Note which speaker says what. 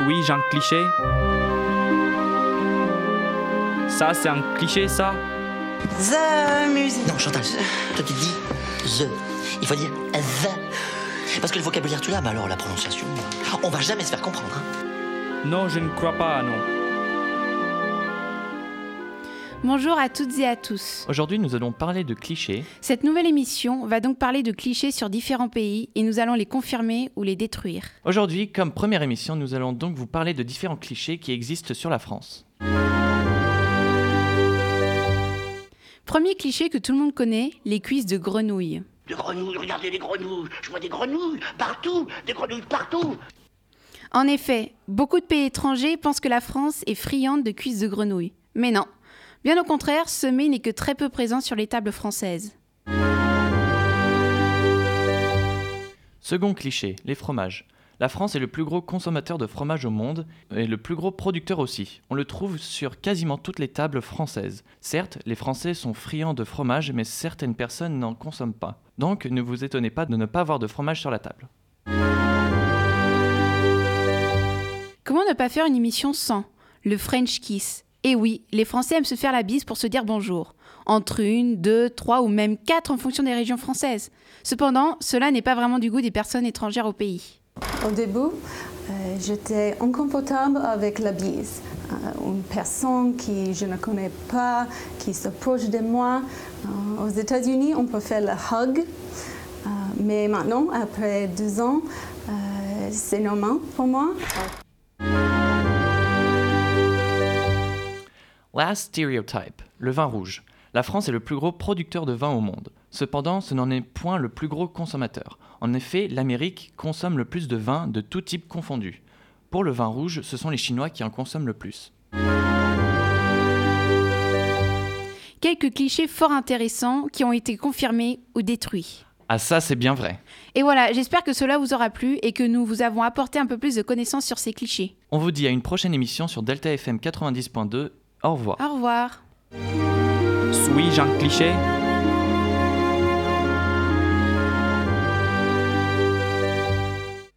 Speaker 1: Suis-je un cliché Ça, c'est un cliché, ça?
Speaker 2: The music. Non, Chantal, toi tu dis the. Il faut dire the. Parce que le vocabulaire tu l'as, mais alors la prononciation, on va jamais se faire comprendre. hein.
Speaker 1: Non, je ne crois pas, non.
Speaker 3: Bonjour à toutes et à tous.
Speaker 4: Aujourd'hui, nous allons parler de clichés.
Speaker 3: Cette nouvelle émission va donc parler de clichés sur différents pays et nous allons les confirmer ou les détruire.
Speaker 4: Aujourd'hui, comme première émission, nous allons donc vous parler de différents clichés qui existent sur la France.
Speaker 3: Premier cliché que tout le monde connaît, les cuisses de grenouille.
Speaker 5: Des grenouilles, regardez les grenouilles. Je vois des grenouilles partout, des grenouilles partout.
Speaker 3: En effet, beaucoup de pays étrangers pensent que la France est friande de cuisses de grenouille. Mais non. Bien au contraire, ce mets n'est que très peu présent sur les tables françaises.
Speaker 4: Second cliché, les fromages. La France est le plus gros consommateur de fromage au monde et le plus gros producteur aussi. On le trouve sur quasiment toutes les tables françaises. Certes, les Français sont friands de fromage, mais certaines personnes n'en consomment pas. Donc ne vous étonnez pas de ne pas avoir de fromage sur la table.
Speaker 3: Comment ne pas faire une émission sans le French kiss? Et oui, les Français aiment se faire la bise pour se dire bonjour. Entre une, deux, trois ou même quatre en fonction des régions françaises. Cependant, cela n'est pas vraiment du goût des personnes étrangères au pays.
Speaker 6: Au début, euh, j'étais inconfortable avec la bise. Euh, une personne qui je ne connais pas, qui s'approche de moi. Euh, aux États-Unis, on peut faire le hug. Mais maintenant, après deux ans, c'est normal pour moi.
Speaker 4: Last stereotype, le vin rouge. La France est le plus gros producteur de vin au monde. Cependant, ce n'en est point le plus gros consommateur. En effet, l'Amérique consomme le plus de vin de tout type confondu. Pour le vin rouge, ce sont les Chinois qui en consomment le plus.
Speaker 3: Quelques clichés fort intéressants qui ont été confirmés ou détruits.
Speaker 4: Ah ça, c'est bien vrai.
Speaker 3: Et voilà, j'espère que cela vous aura plu et que nous vous avons apporté un peu plus de connaissances sur ces clichés.
Speaker 4: On vous dit à une prochaine émission sur Delta FM 90.2. Au revoir.
Speaker 3: Au revoir.
Speaker 1: Suis-je un cliché